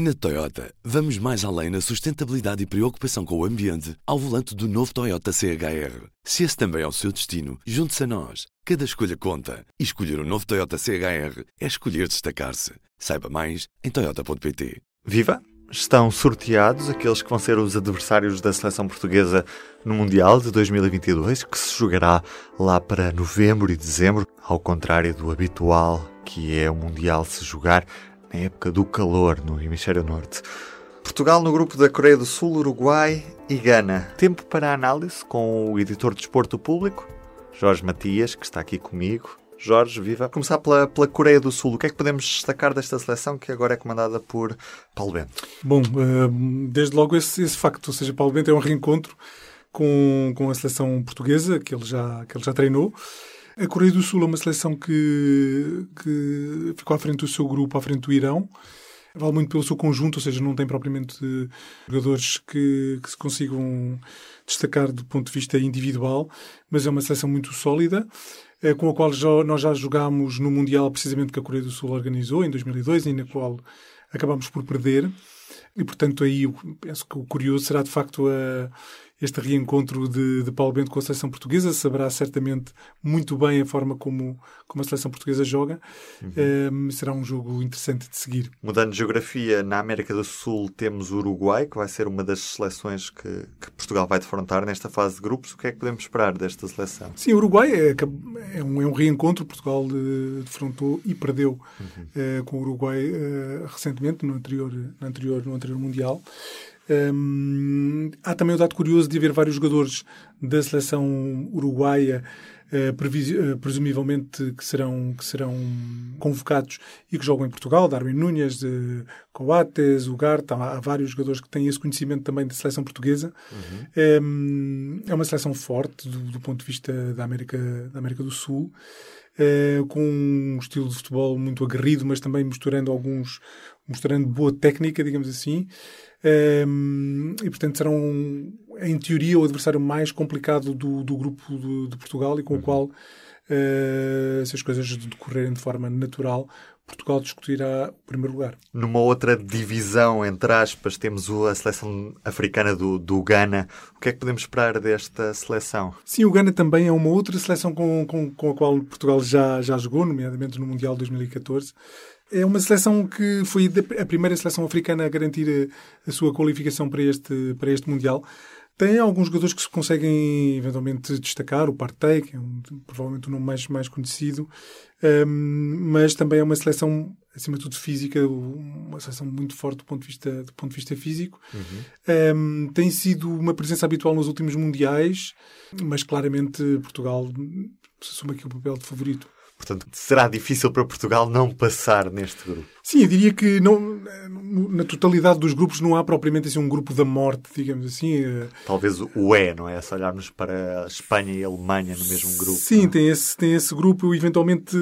Na Toyota, vamos mais além na sustentabilidade e preocupação com o ambiente ao volante do novo Toyota CHR. Se esse também é o seu destino, junte-se a nós. Cada escolha conta. E escolher o um novo Toyota CHR é escolher destacar-se. Saiba mais em Toyota.pt. Viva! Estão sorteados aqueles que vão ser os adversários da seleção portuguesa no Mundial de 2022, que se jogará lá para novembro e dezembro, ao contrário do habitual, que é o Mundial se jogar na época do calor no hemisfério norte. Portugal no grupo da Coreia do Sul, Uruguai e Gana. Tempo para análise com o editor de Desporto Público, Jorge Matias, que está aqui comigo. Jorge, viva. Começar pela, pela Coreia do Sul. O que é que podemos destacar desta seleção que agora é comandada por Paulo Bento? Bom, eh, desde logo esse, esse facto, ou seja, Paulo Bento é um reencontro com, com a seleção portuguesa que ele já, que ele já treinou. A Coreia do Sul é uma seleção que, que ficou à frente do seu grupo, à frente do Irão. Vale muito pelo seu conjunto, ou seja, não tem propriamente jogadores que, que se consigam destacar do ponto de vista individual, mas é uma seleção muito sólida, eh, com a qual já, nós já jogámos no Mundial precisamente que a Coreia do Sul organizou em 2002 e na qual acabámos por perder. E, portanto, aí penso que o curioso será de facto a este reencontro de, de Paulo Bento com a seleção portuguesa. Saberá certamente muito bem a forma como, como a seleção portuguesa joga. Uhum. Um, será um jogo interessante de seguir. Mudando de geografia, na América do Sul temos o Uruguai, que vai ser uma das seleções que, que, Portugal vai defrontar nesta fase de grupos. O que é que podemos esperar desta seleção? Sim, o Uruguai é, é, um, é um, reencontro. Portugal defrontou e perdeu uhum. uh, com o Uruguai uh, recentemente, no anterior, no anterior, no anterior Mundial. Um, há também o dado curioso de haver vários jogadores da seleção uruguaia, uh, uh, presumivelmente que serão, que serão convocados e que jogam em Portugal. Darwin Núñez, uh, Coates, Ugarte, há, há, vários jogadores que têm esse conhecimento também da seleção portuguesa. Uhum. Um, é uma seleção forte do, do, ponto de vista da América, da América do Sul. Uh, com um estilo de futebol muito aguerrido, mas também misturando alguns, mostrando boa técnica, digamos assim. Um, e, portanto, serão, em teoria, o adversário mais complicado do, do grupo de, de, Portugal e com uhum. o qual, uh, se as coisas decorrerem de forma natural, Portugal discutirá o primeiro lugar. Numa outra divisão, entre aspas, temos a seleção africana do, do Ghana. O que é que podemos esperar desta seleção? Sim, o Ghana também é uma outra seleção com, com, com a qual Portugal já, já jogou, nomeadamente no Mundial 2014. É uma seleção que foi a primeira seleção africana a garantir a, a sua qualificação para este, para este Mundial. Tem alguns jogadores que se conseguem eventualmente destacar, o Partey, que é um, provavelmente o nome mais, mais conhecido, um, mas também é uma seleção, acima de tudo, física, uma seleção muito forte do ponto de vista, do ponto de vista físico. Uhum. Um, tem sido uma presença habitual nos últimos mundiais, mas claramente Portugal assume aqui o papel de favorito. Portanto, será difícil para Portugal não passar neste grupo. Sim, eu diria que não, na totalidade dos grupos não há propriamente assim, um grupo da morte, digamos assim. Talvez o E, não é? Se olharmos para a Espanha e a Alemanha no mesmo grupo. Sim, é? tem, esse, tem esse grupo. Eventualmente,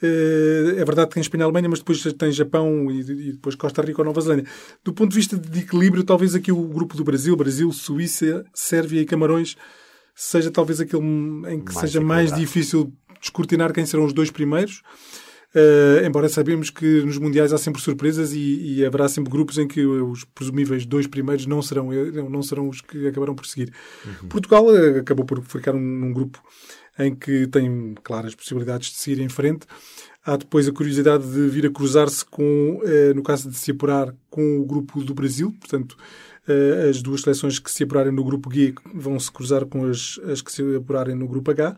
é verdade que tem Espanha e Alemanha, mas depois tem Japão e depois Costa Rica ou Nova Zelândia. Do ponto de vista de equilíbrio, talvez aqui o grupo do Brasil, Brasil, Suíça, Sérvia e Camarões seja talvez aquele em que mais seja mais difícil descortinar quem serão os dois primeiros. Uh, embora sabemos que nos mundiais há sempre surpresas e, e, haverá sempre grupos em que os presumíveis dois primeiros não serão, não serão os que acabarão por seguir. Uhum. Portugal uh, acabou por ficar num, num, grupo em que tem claras possibilidades de seguir em frente. Há depois a curiosidade de vir a cruzar-se com, uh, no caso de se apurar, com o grupo do Brasil, portanto, as duas seleções que se apurarem no grupo G vão se cruzar com as, as que se apurarem no grupo H.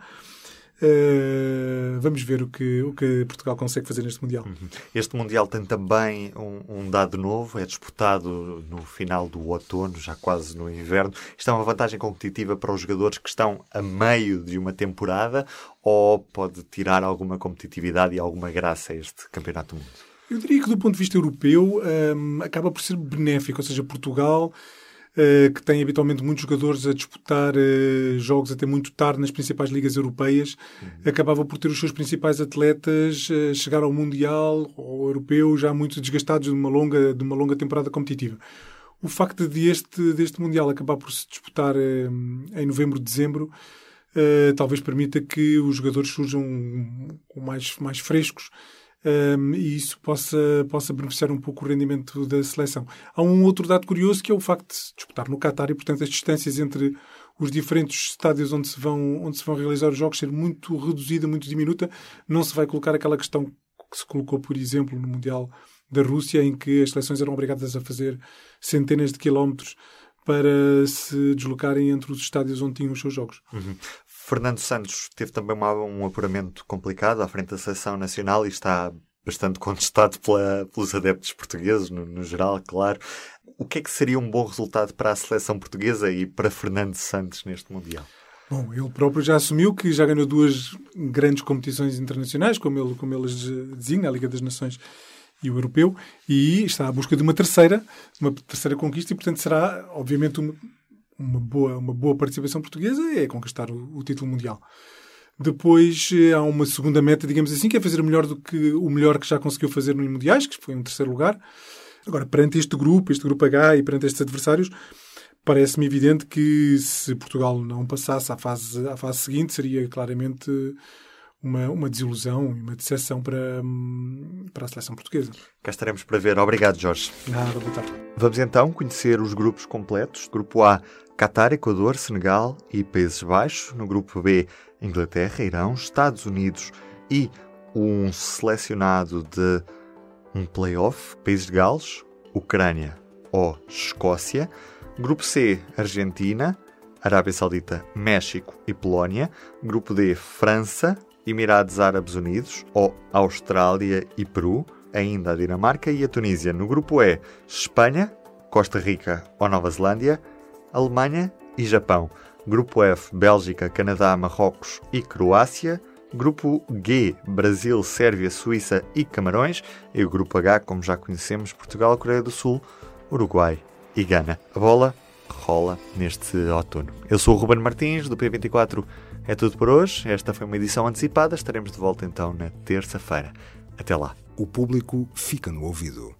Uh, vamos ver o que, o que Portugal consegue fazer neste Mundial. Uhum. Este Mundial tem também um, um, dado novo, é disputado no final do outono, já quase no inverno. Isto é uma vantagem competitiva para os jogadores que estão a meio de uma temporada ou pode tirar alguma competitividade e alguma graça a este Campeonato do Mundo? Eu diria que do ponto de vista europeu um, acaba por ser benéfico, ou seja, Portugal eh, que tem habitualmente muitos jogadores a disputar uh, jogos até muito tarde nas principais ligas europeias, uhum. acabava por ter os seus principais atletas uh, chegar ao Mundial ou Europeu já muito desgastados de uma longa, de uma longa temporada competitiva. O facto de este, deste Mundial acabar por se disputar em novembro, dezembro, talvez permita que os jogadores surjam mais, mais frescos um, e isso possa, possa beneficiar um pouco o rendimento da seleção. Há um outro dado curioso que é o facto de disputar no Qatar e, portanto, as distâncias entre os diferentes estádios onde se vão, onde se vão realizar os jogos ser muito reduzida, muito diminuta. Não se vai colocar aquela questão que se colocou, por exemplo, no Mundial da Rússia, em que as seleções eram obrigadas a fazer centenas de quilómetros para se deslocarem entre os estádios onde tinham os seus jogos. Uhum. Fernando Santos teve também uma, um apuramento complicado à frente da seleção nacional e está bastante contestado pela, pelos adeptos portugueses, no, no, geral, claro. O que é que seria um bom resultado para a seleção portuguesa e para Fernando Santos neste Mundial? Bom, ele próprio já assumiu que já ganhou duas grandes competições internacionais, como ele, como ele designa, a Liga das Nações e o Europeu, e está à busca de uma terceira, uma terceira conquista, e portanto será, obviamente, uma, uma boa, uma boa participação portuguesa é conquistar o, o, título mundial. Depois eh, há uma segunda meta, digamos assim, que é fazer melhor do que o melhor que já conseguiu fazer nos mundiais, que foi um terceiro lugar. Agora, perante este grupo, este grupo H e perante estes adversários, parece-me evidente que se Portugal não passasse à fase, à fase seguinte, seria claramente uma, uma desilusão e uma decepção para, hum, para a seleção portuguesa. Cá estaremos para ver. Obrigado, Jorge. Nada, boa tarde. Vamos então conhecer os grupos completos. Grupo A, Catar, Equador, Senegal e Países Baixos. No grupo B, Inglaterra, Irão, Estados Unidos e um selecionado de um playoff, Países de Gales, Ucrânia ou Escócia. Grupo C, Argentina, Arábia Saudita, México e Polónia. Grupo D, França, Emirados Árabes Unidos ou Austrália e Peru. Ainda a Dinamarca e a Tunísia. No grupo E, Espanha, Costa Rica ou Nova Zelândia, Alemanha e Japão. Grupo F, Bélgica, Canadá, Marrocos e Croácia. Grupo G, Brasil, Sérvia, Suíça e Camarões. E o grupo H, como já conhecemos, Portugal, Coreia do Sul, Uruguai e Gana. A bola rola neste outono. Eu sou o Ruben Martins, do P24. É tudo por hoje. Esta foi uma edição antecipada. Estaremos de volta então na terça-feira. Até lá. O público fica no ouvido.